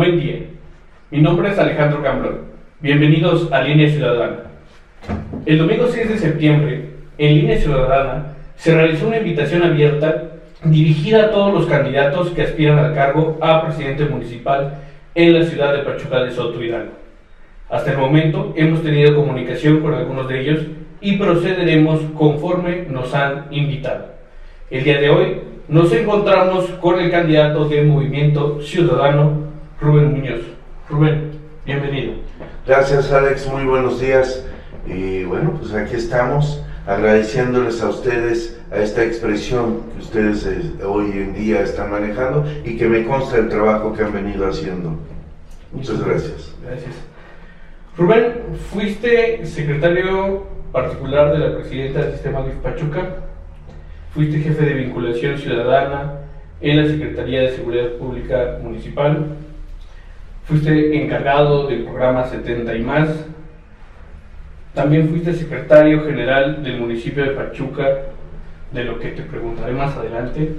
Buen día. Mi nombre es Alejandro Cambrón. Bienvenidos a Línea Ciudadana. El domingo 6 de septiembre, en Línea Ciudadana, se realizó una invitación abierta dirigida a todos los candidatos que aspiran al cargo a presidente municipal en la ciudad de Pachuca de Soto Hidalgo. Hasta el momento hemos tenido comunicación con algunos de ellos y procederemos conforme nos han invitado. El día de hoy nos encontramos con el candidato de Movimiento Ciudadano, Rubén Muñoz. Rubén, bienvenido. Gracias Alex, muy buenos días. Y bueno, pues aquí estamos agradeciéndoles a ustedes a esta expresión que ustedes eh, hoy en día están manejando y que me consta el trabajo que han venido haciendo. Muchas gracias. Gracias. Rubén, fuiste secretario particular de la presidenta del sistema de Pachuca, fuiste jefe de vinculación ciudadana en la Secretaría de Seguridad Pública Municipal, fuiste encargado del programa 70 y más, también fuiste secretario general del municipio de Pachuca, de lo que te preguntaré más adelante.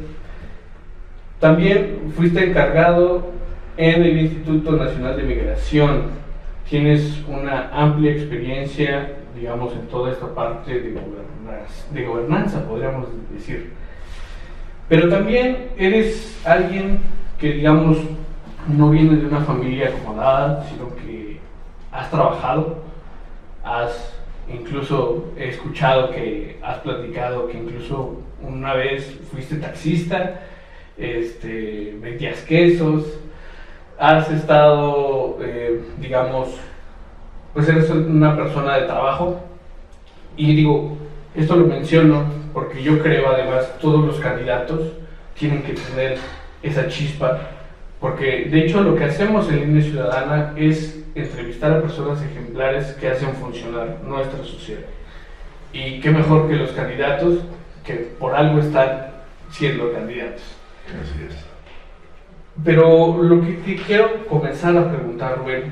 También fuiste encargado en el Instituto Nacional de Migración. Tienes una amplia experiencia, digamos, en toda esta parte de gobernanza, de gobernanza podríamos decir. Pero también eres alguien que, digamos, no viene de una familia acomodada, sino que has trabajado, has incluso escuchado que has platicado que incluso una vez fuiste taxista, este, vendías quesos, has estado, eh, digamos, pues eres una persona de trabajo. Y digo, esto lo menciono porque yo creo además todos los candidatos tienen que tener esa chispa, porque de hecho lo que hacemos en Línea Ciudadana es entrevistar a personas ejemplares que hacen funcionar nuestra sociedad. Y qué mejor que los candidatos que por algo están siendo candidatos. Así es. Pero lo que te quiero comenzar a preguntar, Rubén,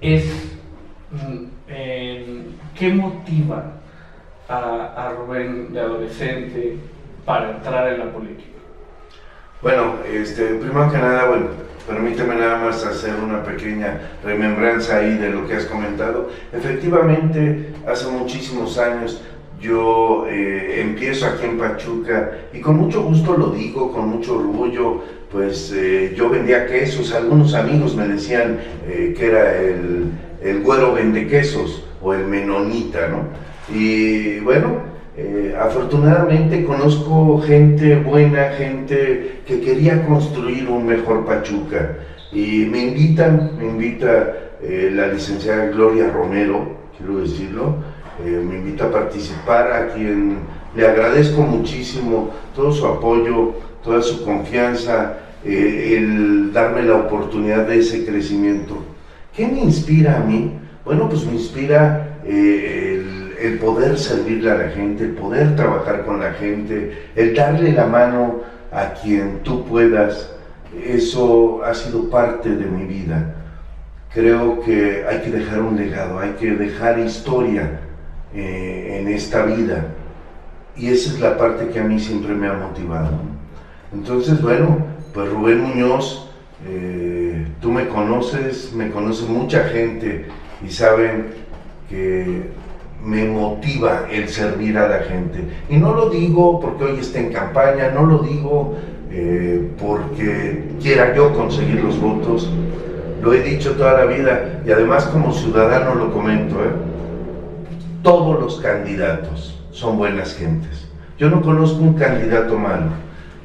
es mm, qué motiva a, a Rubén de adolescente para entrar en la política. Bueno, este, primero que nada, bueno, permíteme nada más hacer una pequeña remembranza ahí de lo que has comentado. Efectivamente, hace muchísimos años yo eh, empiezo aquí en Pachuca y con mucho gusto lo digo, con mucho orgullo, pues eh, yo vendía quesos, algunos amigos me decían eh, que era el, el güero vende quesos o el menonita, ¿no? Y bueno, eh, afortunadamente conozco gente buena, gente que quería construir un mejor Pachuca y me invitan, me invita eh, la licenciada Gloria Romero, quiero decirlo, eh, me invita a participar, a quien le agradezco muchísimo todo su apoyo, toda su confianza, el darme la oportunidad de ese crecimiento. ¿Qué me inspira a mí? Bueno, pues me inspira el el poder servirle a la gente, el poder trabajar con la gente, el darle la mano a quien tú puedas, eso ha sido parte de mi vida. Creo que hay que dejar un legado, hay que dejar historia eh, en esta vida. Y esa es la parte que a mí siempre me ha motivado. Entonces, bueno, pues Rubén Muñoz, eh, tú me conoces, me conoce mucha gente y saben que me motiva el servir a la gente. Y no lo digo porque hoy está en campaña, no lo digo eh, porque quiera yo conseguir los votos, lo he dicho toda la vida y además como ciudadano lo comento, ¿eh? todos los candidatos son buenas gentes. Yo no conozco un candidato malo,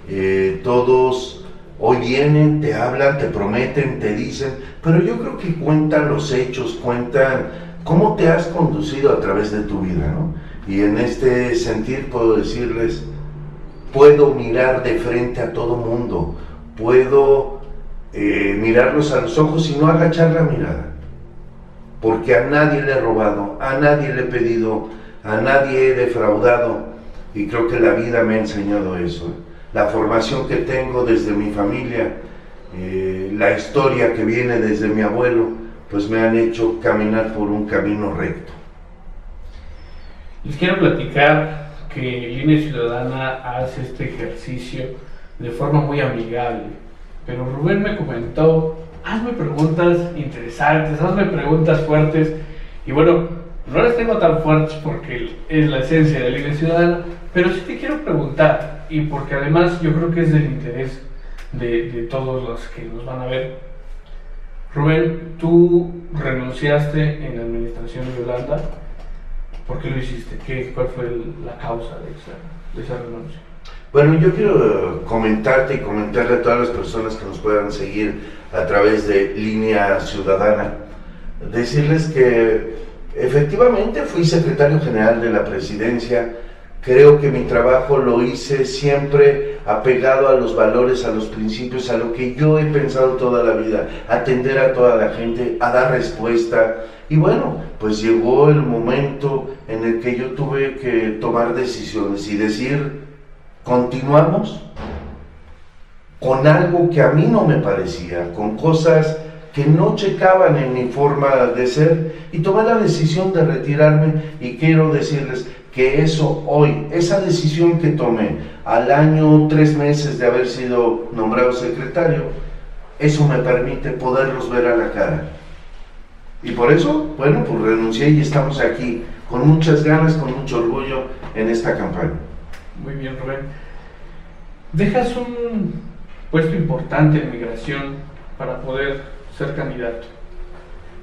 eh, todos hoy vienen, te hablan, te prometen, te dicen, pero yo creo que cuentan los hechos, cuentan cómo te has conducido a través de tu vida, ¿no? Y en este sentir puedo decirles, puedo mirar de frente a todo mundo, puedo eh, mirarlos a los ojos y no agachar la mirada, porque a nadie le he robado, a nadie le he pedido, a nadie he defraudado, y creo que la vida me ha enseñado eso. La formación que tengo desde mi familia, eh, la historia que viene desde mi abuelo, pues me han hecho caminar por un camino recto. Les quiero platicar que Línea Ciudadana hace este ejercicio de forma muy amigable. pero Rubén me comentó, hazme preguntas interesantes, hazme preguntas fuertes, y bueno, no las tengo tan fuertes porque es la esencia de Liga Ciudadana, pero sí te quiero preguntar, y porque además yo creo que es del interés de, de todos los que nos van a ver. Rubén, tú renunciaste en la administración de Yolanda. ¿Por qué lo hiciste? ¿Qué, ¿Cuál fue la causa de esa, de esa renuncia? Bueno, yo quiero comentarte y comentarle a todas las personas que nos puedan seguir a través de Línea Ciudadana, decirles que efectivamente fui secretario general de la presidencia, creo que mi trabajo lo hice siempre apegado a los valores, a los principios, a lo que yo he pensado toda la vida, atender a toda la gente, a dar respuesta. Y bueno, pues llegó el momento en el que yo tuve que tomar decisiones y decir, continuamos con algo que a mí no me parecía, con cosas que no checaban en mi forma de ser y tomé la decisión de retirarme y quiero decirles que eso hoy, esa decisión que tomé al año tres meses de haber sido nombrado secretario, eso me permite poderlos ver a la cara. Y por eso, bueno, pues renuncié y estamos aquí con muchas ganas, con mucho orgullo en esta campaña. Muy bien, Rubén. Dejas un puesto importante en migración para poder ser candidato.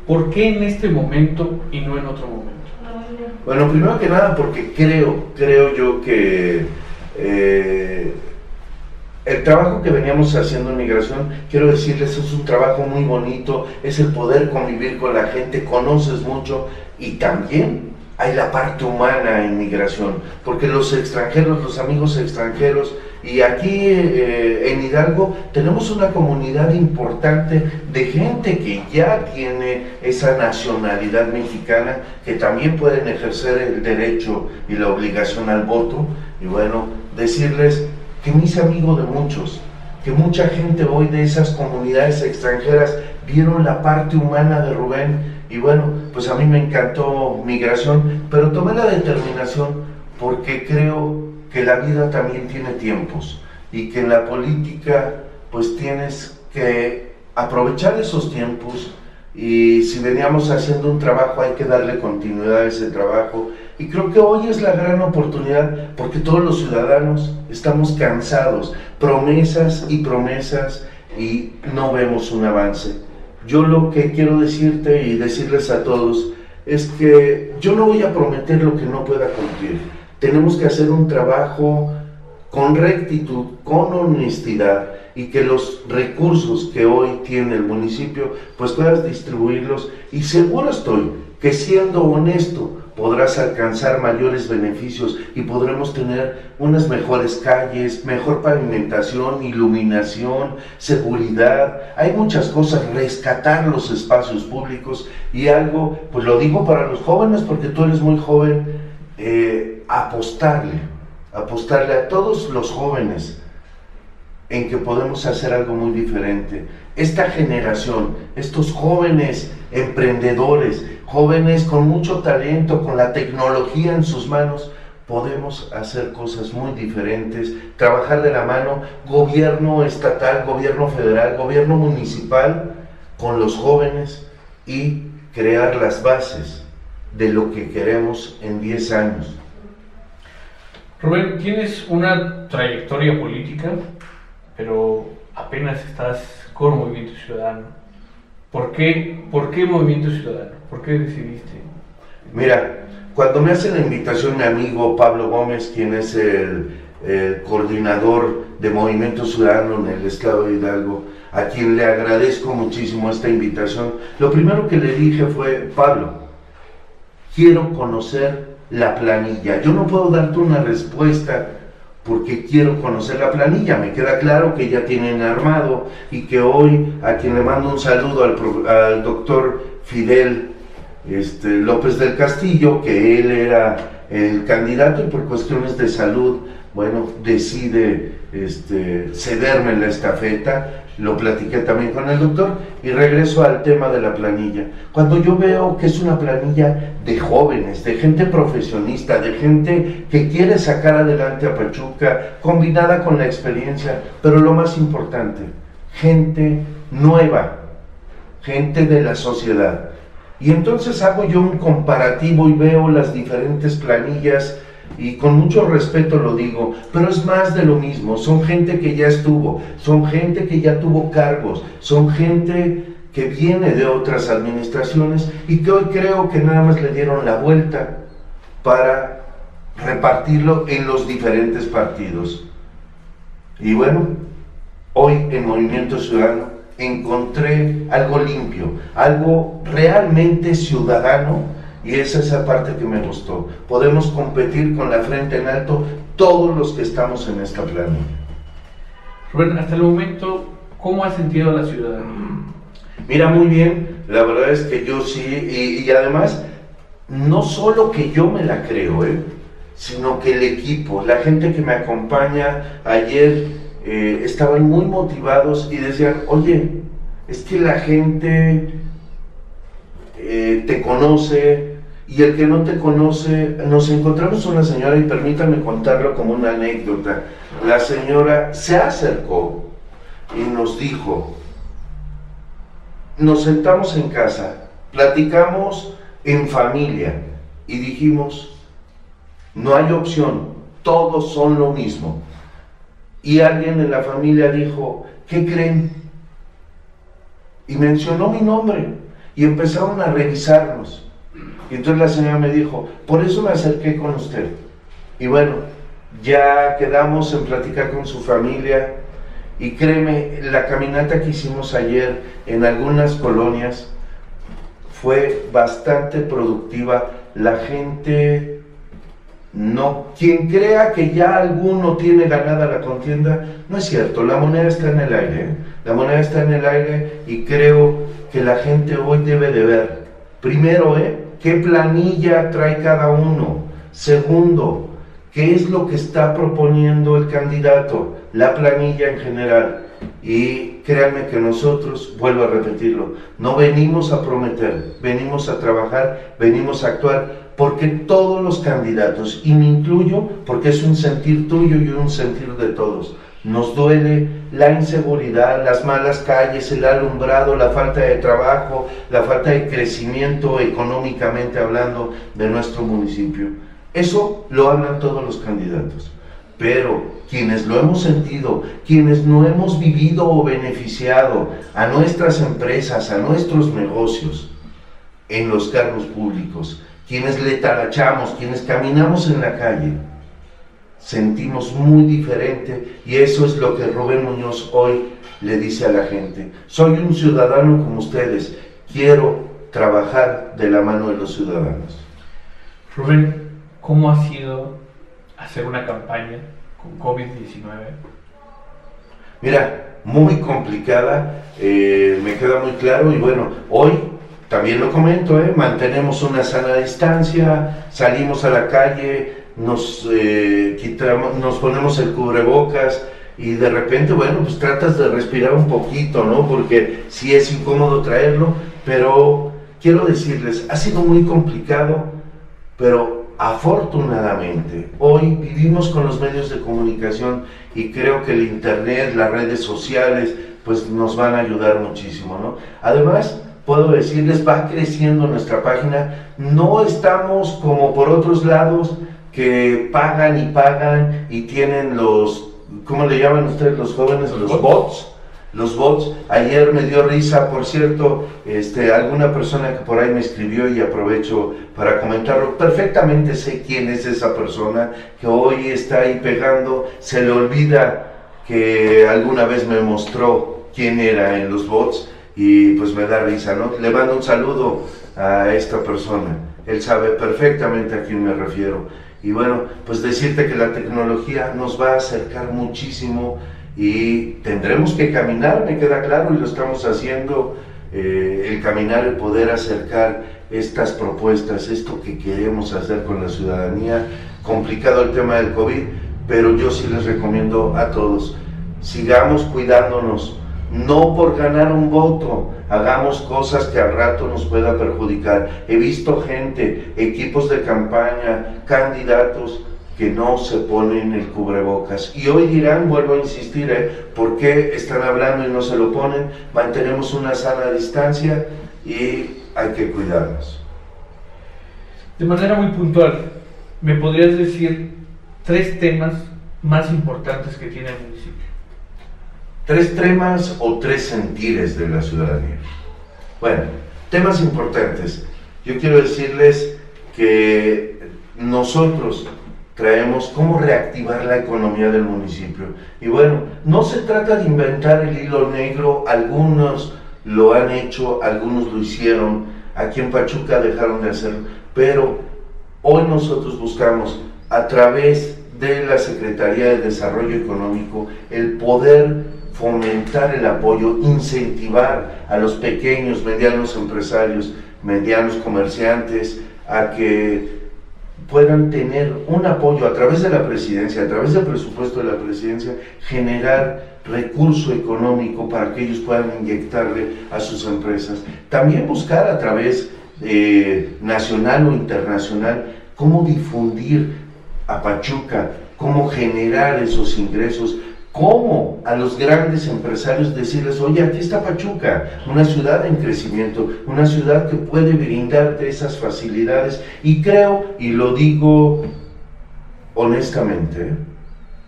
¿Por qué en este momento y no en otro momento? Bueno, primero que nada porque creo, creo yo que eh, el trabajo que veníamos haciendo en migración, quiero decirles, es un trabajo muy bonito, es el poder convivir con la gente, conoces mucho y también hay la parte humana en migración, porque los extranjeros, los amigos extranjeros, y aquí eh, en Hidalgo tenemos una comunidad importante de gente que ya tiene esa nacionalidad mexicana, que también pueden ejercer el derecho y la obligación al voto. Y bueno, decirles que me hice amigo de muchos, que mucha gente hoy de esas comunidades extranjeras vieron la parte humana de Rubén y bueno, pues a mí me encantó migración, pero tomé la determinación porque creo que la vida también tiene tiempos y que en la política pues tienes que aprovechar esos tiempos y si veníamos haciendo un trabajo hay que darle continuidad a ese trabajo y creo que hoy es la gran oportunidad porque todos los ciudadanos estamos cansados, promesas y promesas y no vemos un avance. Yo lo que quiero decirte y decirles a todos es que yo no voy a prometer lo que no pueda cumplir. Tenemos que hacer un trabajo con rectitud, con honestidad y que los recursos que hoy tiene el municipio pues puedas distribuirlos y seguro estoy que siendo honesto podrás alcanzar mayores beneficios y podremos tener unas mejores calles, mejor pavimentación, iluminación, seguridad. Hay muchas cosas, rescatar los espacios públicos y algo, pues lo digo para los jóvenes porque tú eres muy joven, apostarle, apostarle a todos los jóvenes en que podemos hacer algo muy diferente. Esta generación, estos jóvenes emprendedores, jóvenes con mucho talento, con la tecnología en sus manos, podemos hacer cosas muy diferentes, trabajar de la mano, gobierno estatal, gobierno federal, gobierno municipal, con los jóvenes y crear las bases de lo que queremos en 10 años. Rubén, tienes una trayectoria política pero apenas estás con Movimiento Ciudadano. ¿Por qué, ¿Por qué Movimiento Ciudadano? ¿Por qué decidiste? Mira, cuando me hace la invitación mi amigo Pablo Gómez, quien es el, coordinador de Movimiento Ciudadano en el estado de Hidalgo, a quien le agradezco muchísimo esta invitación, lo primero que le dije fue, Pablo, quiero conocer la planilla. Yo no puedo darte una respuesta porque quiero conocer la planilla. Me queda claro que ya tienen armado y que hoy a quien le mando un saludo al, doctor Fidel este, López del Castillo, que él era el candidato y por cuestiones de salud, bueno, decide este, cederme la estafeta, lo platiqué también con el doctor y regreso al tema de la planilla. Cuando yo veo que es una planilla de jóvenes, de gente profesionista, de gente que quiere sacar adelante a Pachuca, combinada con la experiencia, pero lo más importante, gente nueva, gente de la sociedad. Y entonces hago yo un comparativo y veo las diferentes planillas y con mucho respeto lo digo, pero es más de lo mismo, son gente que ya estuvo, son gente que ya tuvo cargos, son gente que viene de otras administraciones y que hoy creo que nada más le dieron la vuelta para repartirlo en los diferentes partidos. Y bueno, hoy en Movimiento Ciudadano encontré algo limpio, algo realmente ciudadano y esa es esa parte que me gustó. Podemos competir con la frente en alto todos los que estamos en esta planilla. Rubén, hasta el momento, ¿cómo ha sentido la ciudadanía? Mira, muy bien, la verdad es que yo sí, y, además, no solo que yo me la creo, ¿eh? sino que el equipo, la gente que me acompaña ayer, eh, estaban muy motivados y decían, oye, es que la gente eh, te conoce y el que no te conoce, nos encontramos una señora y permítame contarlo como una anécdota. La señora se acercó y nos dijo, nos sentamos en casa, platicamos en familia y dijimos, no hay opción, todos son lo mismo. Y alguien en la familia dijo, ¿qué creen? Y mencionó mi nombre y empezaron a revisarnos. Y entonces la señora me dijo, por eso me acerqué con usted. Y bueno, ya quedamos en platicar con su familia y créeme, la caminata que hicimos ayer en algunas colonias fue bastante productiva. La gente no, quien crea que ya alguno tiene ganada la contienda, no es cierto, la moneda está en el aire, ¿eh? la moneda está en el aire y creo que la gente hoy debe de ver, primero, ¿eh? ¿Qué planilla trae cada uno? Segundo, ¿qué es lo que está proponiendo el candidato? La planilla en general. Y créanme que nosotros, vuelvo a repetirlo, no venimos a prometer, venimos a trabajar, venimos a actuar porque todos los candidatos, y me incluyo porque es un sentir tuyo y un sentir de todos, nos duele la inseguridad, las malas calles, el alumbrado, la falta de trabajo, la falta de crecimiento económicamente hablando de nuestro municipio. Eso lo hablan todos los candidatos. Pero quienes lo hemos sentido, quienes no hemos vivido o beneficiado a nuestras empresas, a nuestros negocios, en los cargos públicos, quienes le talachamos, quienes caminamos en la calle, sentimos muy diferente y eso es lo que Rubén Muñoz hoy le dice a la gente. Soy un ciudadano como ustedes, quiero trabajar de la mano de los ciudadanos. Rubén, ¿cómo ha sido hacer una campaña con COVID-19? Mira, muy complicada, eh, me queda muy claro y bueno, hoy también lo comento, ¿eh? mantenemos una sana distancia, salimos a la calle, nos, eh, quitamos, nos ponemos el cubrebocas y de repente, bueno, pues tratas de respirar un poquito, ¿no? Porque sí es incómodo traerlo, pero quiero decirles, ha sido muy complicado, pero afortunadamente hoy vivimos con los medios de comunicación y creo que el Internet, las redes sociales, pues nos van a ayudar muchísimo, ¿no? Además, puedo decirles, va creciendo nuestra página, no estamos como por otros lados que pagan y pagan y tienen los, ¿cómo le llaman ustedes los jóvenes? Los, bots. Los bots. Ayer me dio risa, por cierto, este, alguna persona que por ahí me escribió y aprovecho para comentarlo. Perfectamente sé quién es esa persona que hoy está ahí pegando. Se le olvida que alguna vez me mostró quién era en los bots y pues me da risa, ¿no? Le mando un saludo a esta persona. Él sabe perfectamente a quién me refiero. Y bueno, pues decirte que la tecnología nos va a acercar muchísimo y tendremos que caminar, me queda claro, y lo estamos haciendo, eh, el caminar, el poder acercar estas propuestas, esto que queremos hacer con la ciudadanía. Complicado el tema del COVID, pero yo sí les recomiendo a todos, sigamos cuidándonos, no por ganar un voto, hagamos cosas que al rato nos pueda perjudicar. He visto gente, equipos de campaña, candidatos, que no se ponen el cubrebocas. Y hoy dirán, vuelvo a insistir, ¿eh? ¿por qué están hablando y no se lo ponen? Mantenemos una sana distancia y hay que cuidarnos. De manera muy puntual, ¿me podrías decir tres temas más importantes que tiene el municipio? Tres temas o tres sentires de la ciudadanía. Bueno, temas importantes. Yo quiero decirles que nosotros traemos cómo reactivar la economía del municipio. Y bueno, no se trata de inventar el hilo negro, algunos lo han hecho, algunos lo hicieron, aquí en Pachuca dejaron de hacerlo, pero hoy nosotros buscamos a través de la Secretaría de Desarrollo Económico el poder fomentar el apoyo, incentivar a los pequeños, medianos empresarios, medianos comerciantes a que puedan tener un apoyo a través de la presidencia, a través del presupuesto de la presidencia, generar recurso económico para que ellos puedan inyectarle a sus empresas. También buscar a través eh, nacional o internacional cómo difundir a Pachuca, cómo generar esos ingresos ¿Cómo a los grandes empresarios decirles, oye, aquí está Pachuca, una ciudad en crecimiento, una ciudad que puede brindarte esas facilidades? Y creo, y lo digo honestamente,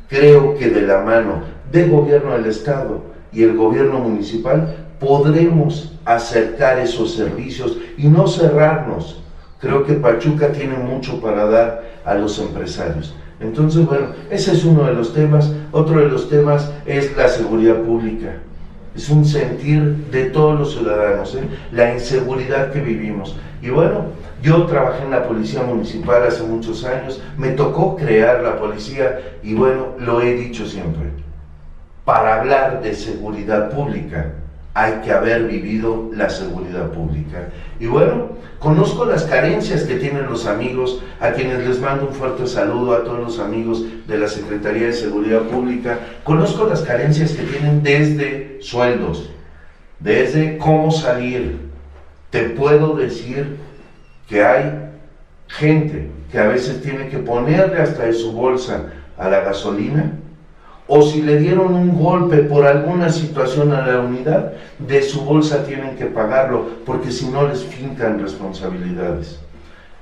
creo que de la mano del gobierno del Estado y el gobierno municipal podremos acercar esos servicios y no cerrarnos. Creo que Pachuca tiene mucho para dar a los empresarios. Entonces, bueno, ese es uno de los temas. Otro de los temas es la seguridad pública. Es un sentir de todos los ciudadanos, ¿eh? la inseguridad que vivimos. Y bueno, yo trabajé en la policía municipal hace muchos años, me tocó crear la policía y bueno, lo he dicho siempre. Para hablar de seguridad pública, hay que haber vivido la seguridad pública. Y bueno, conozco las carencias que tienen los amigos, a quienes les mando un fuerte saludo a todos los amigos de la Secretaría de Seguridad Pública. Conozco las carencias que tienen desde sueldos, desde cómo salir. Te puedo decir que hay gente que a veces tiene que ponerle hasta de su bolsa a la gasolina o si le dieron un golpe por alguna situación a la unidad, de su bolsa tienen que pagarlo, porque si no les fincan responsabilidades.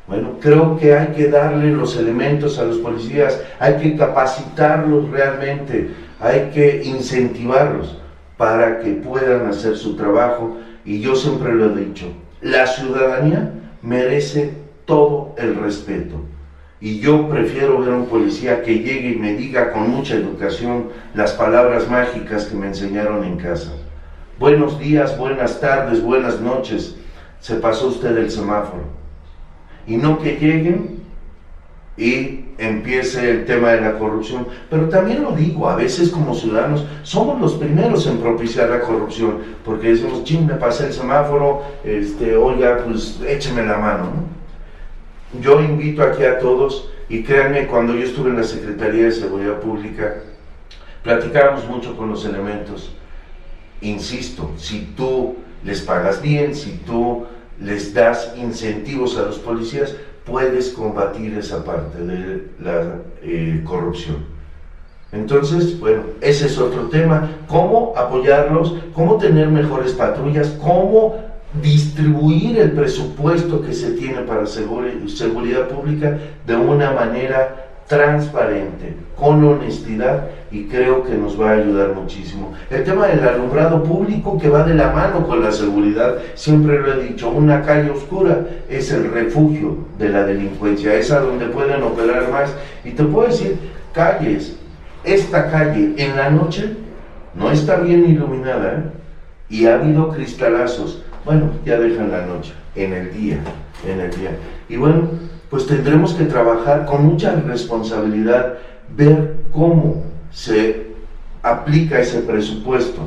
Bueno, creo que hay que darle los elementos a los policías, hay que capacitarlos realmente, hay que incentivarlos para que puedan hacer su trabajo. Y yo siempre lo he dicho, la ciudadanía merece todo el respeto. Y yo prefiero ver a un policía que llegue y me diga con mucha educación las palabras mágicas que me enseñaron en casa. Buenos días, buenas tardes, buenas noches. Se pasó usted el semáforo. Y no que lleguen y empiece el tema de la corrupción. Pero también lo digo, a veces como ciudadanos somos los primeros en propiciar la corrupción, porque decimos, ching, me pasé el semáforo, este, oiga, pues écheme la mano. ¿no? Yo invito aquí a todos, y créanme, cuando yo estuve en la Secretaría de Seguridad Pública, platicábamos mucho con los elementos. Insisto, si tú les pagas bien, si tú les das incentivos a los policías, puedes combatir esa parte de la eh, corrupción. Entonces, bueno, ese es otro tema, cómo apoyarlos, cómo tener mejores patrullas, cómo distribuir el presupuesto que se tiene para seguridad pública de una manera transparente, con honestidad y creo que nos va a ayudar muchísimo. El tema del alumbrado público que va de la mano con la seguridad, siempre lo he dicho, una calle oscura es el refugio de la delincuencia, es a donde pueden operar más. Y te puedo decir, calles, esta calle en la noche no está bien iluminada ¿eh? y ha habido cristalazos bueno, ya dejan la noche, en el día, en el día. Y bueno, pues tendremos que trabajar con mucha responsabilidad, ver cómo se aplica ese presupuesto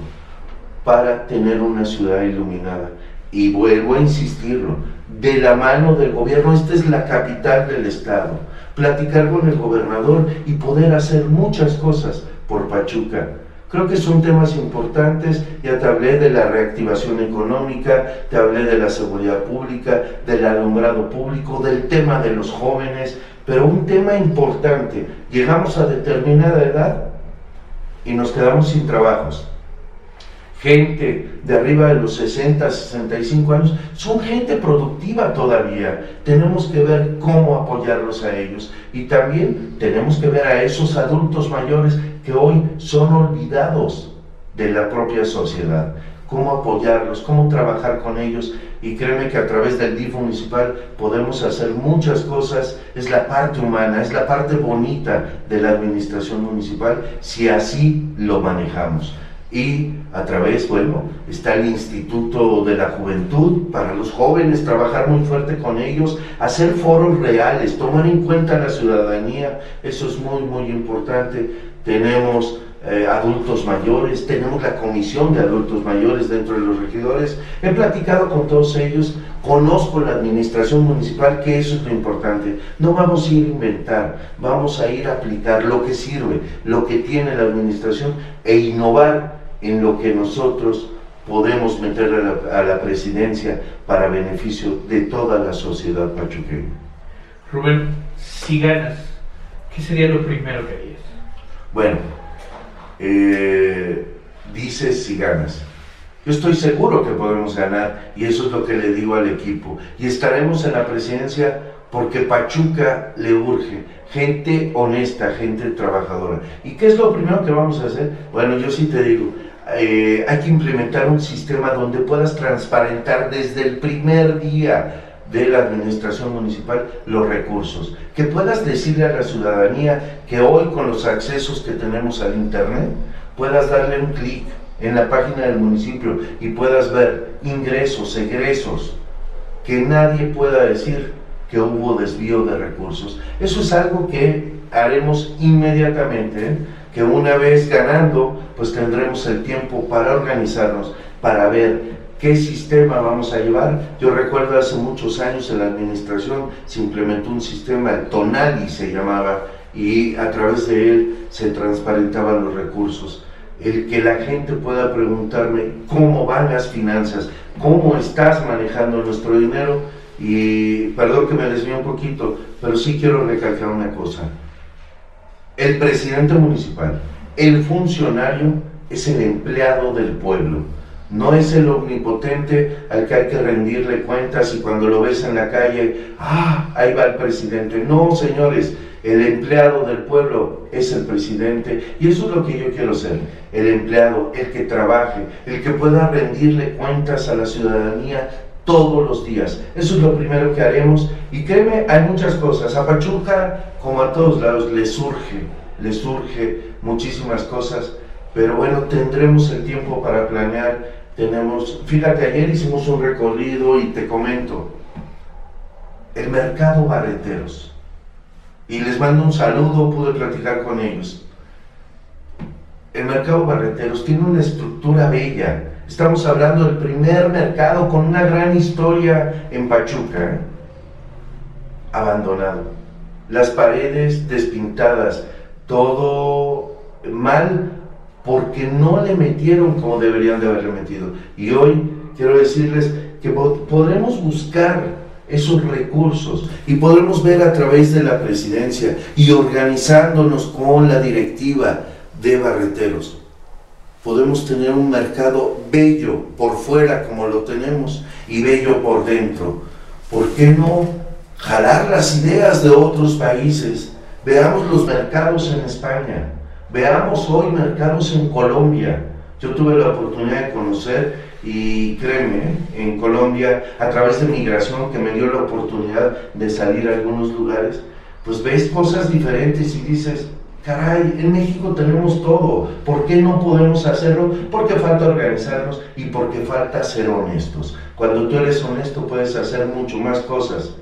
para tener una ciudad iluminada. Y vuelvo a insistirlo, de la mano del gobierno, esta es la capital del estado, platicar con el gobernador y poder hacer muchas cosas por Pachuca Creo que son temas importantes, ya te hablé de la reactivación económica, te hablé de la seguridad pública, del alumbrado público, del tema de los jóvenes, Pero un tema importante, llegamos a determinada edad y nos quedamos sin trabajos. Gente de arriba de los 60, 65 años, son gente productiva todavía. Tenemos que ver cómo apoyarlos a ellos. Y también tenemos que ver a esos adultos mayores que hoy son olvidados de la propia sociedad cómo apoyarlos, cómo trabajar con ellos. Y créeme que a través del DIF municipal podemos hacer muchas cosas. Es la parte humana, es la parte bonita de la administración municipal si así lo manejamos. Y a través, bueno, está el Instituto de la Juventud para los jóvenes, trabajar muy fuerte con ellos, hacer foros reales, tomar en cuenta la ciudadanía, eso es muy, muy importante. Tenemos eh, adultos mayores, tenemos la comisión de adultos mayores dentro de los regidores. He platicado con todos ellos, conozco la administración municipal, que eso es lo importante. No vamos a ir a inventar, vamos a ir a aplicar lo que sirve, lo que tiene la administración e innovar en lo que nosotros podemos meter a la, a la presidencia para beneficio de toda la sociedad pachuqueña. Rubén, si ganas, ¿qué sería lo primero que harías? Bueno, eh, dices si ganas. Yo estoy seguro que podemos ganar y eso es lo que le digo al equipo. Y estaremos en la presidencia porque Pachuca le urge gente honesta, gente trabajadora. ¿Y qué es lo primero que vamos a hacer? Bueno, yo sí te digo, eh, hay que implementar un sistema donde puedas transparentar desde el primer día de la administración municipal los recursos. Que puedas decirle a la ciudadanía que hoy con los accesos que tenemos al Internet, puedas darle un clic en la página del municipio y puedas ver ingresos, egresos, que nadie pueda decir que hubo desvío de recursos. Eso es algo que haremos inmediatamente, ¿eh? que una vez ganando, pues tendremos el tiempo para organizarnos, para ver ¿Qué sistema vamos a llevar? Yo recuerdo hace muchos años en la administración se implementó un sistema, Tonali se llamaba, y a través de él se transparentaban los recursos. El que la gente pueda preguntarme cómo van las finanzas, cómo estás manejando nuestro dinero, y perdón que me desvíe un poquito, pero sí quiero recalcar una cosa. El presidente municipal, el funcionario, es el empleado del pueblo no es el omnipotente al que hay que rendirle cuentas y cuando lo ves en la calle, ah, ahí va el presidente. No, señores, el empleado del pueblo es el presidente y eso es lo que yo quiero ser. El empleado, el que trabaje, el que pueda rendirle cuentas a la ciudadanía todos los días. Eso es lo primero que haremos y créeme, hay muchas cosas. A Pachuca, como a todos lados, le surge, le surge muchísimas cosas pero bueno, tendremos el tiempo para planear. Tenemos, fíjate, ayer hicimos un recorrido y te comento, el mercado barreteros. Y les mando un saludo, pude platicar con ellos. El mercado barreteros tiene una estructura bella. Estamos hablando del primer mercado con una gran historia en Pachuca, ¿eh? abandonado. Las paredes despintadas, todo mal porque no le metieron como deberían de haberle metido. Y hoy quiero decirles que podremos buscar esos recursos y podremos ver a través de la presidencia y organizándonos con la directiva de barreteros. Podemos tener un mercado bello por fuera como lo tenemos y bello por dentro. ¿Por qué no jalar las ideas de otros países? Veamos los mercados en España Veamos hoy mercados en Colombia. Yo tuve la oportunidad de conocer y créeme, en Colombia, a través de migración que me dio la oportunidad de salir a algunos lugares, pues ves cosas diferentes y dices, caray, en México tenemos todo, ¿por qué no podemos hacerlo? Porque falta organizarnos y porque falta ser honestos. Cuando tú eres honesto puedes hacer mucho más cosas.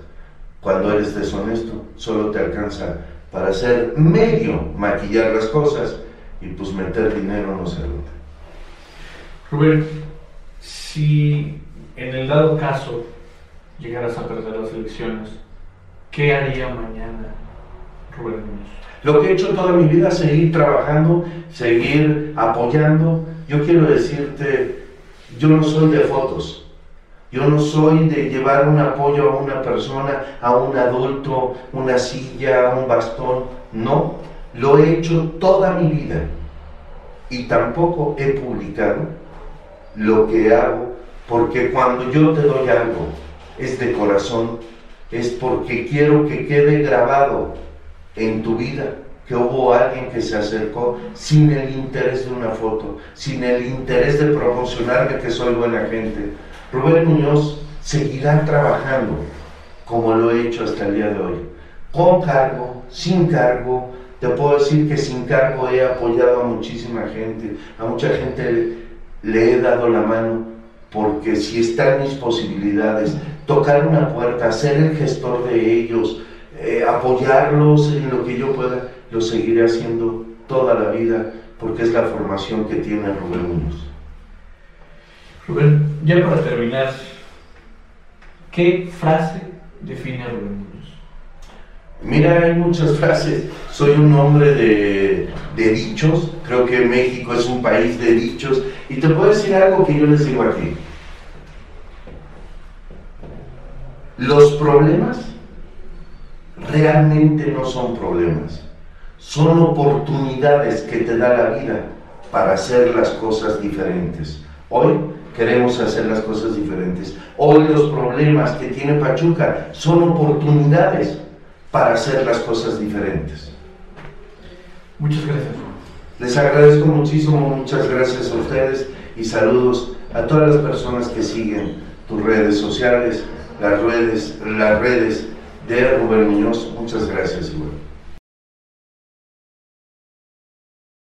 Cuando eres deshonesto, solo te alcanza para hacer medio maquillar las cosas y pues meter dinero no sé dónde. Rubén, si en el dado caso llegaras a perder las elecciones, ¿qué haría mañana Rubén Muñoz? Lo que he hecho toda mi vida, seguir trabajando, seguir apoyando. Yo quiero decirte, yo no soy de fotos, Yo no soy de llevar un apoyo a una persona, a un adulto, una silla, un bastón. No, lo he hecho toda mi vida. Y tampoco he publicado lo que hago, porque cuando yo te doy algo, es de corazón, es porque quiero que quede grabado en tu vida que hubo alguien que se acercó sin el interés de una foto, sin el interés de promocionarme que soy buena gente. Rubén Muñoz seguirá trabajando como lo he hecho hasta el día de hoy, con cargo, sin cargo. Te puedo decir que sin cargo he apoyado a muchísima gente, a mucha gente le he dado la mano, porque si están mis posibilidades, tocar una puerta, ser el gestor de ellos, eh, apoyarlos en lo que yo pueda, lo seguiré haciendo toda la vida porque es la formación que tiene Rubén Muñoz. Rubén, ya para terminar, ¿qué frase define a Rubén Muñoz? Mira, hay muchas frases. Soy un hombre de, de, dichos. Creo que México es un país de dichos. Y te puedo decir algo que yo les digo aquí. Los problemas realmente no son problemas son oportunidades que te da la vida para hacer las cosas diferentes. Hoy queremos hacer las cosas diferentes. Hoy los problemas que tiene Pachuca son oportunidades para hacer las cosas diferentes. Muchas gracias. Les agradezco muchísimo, muchas gracias a ustedes y saludos a todas las personas que siguen tus redes sociales, las redes, las redes de Rubén Muñoz. Muchas gracias, igual.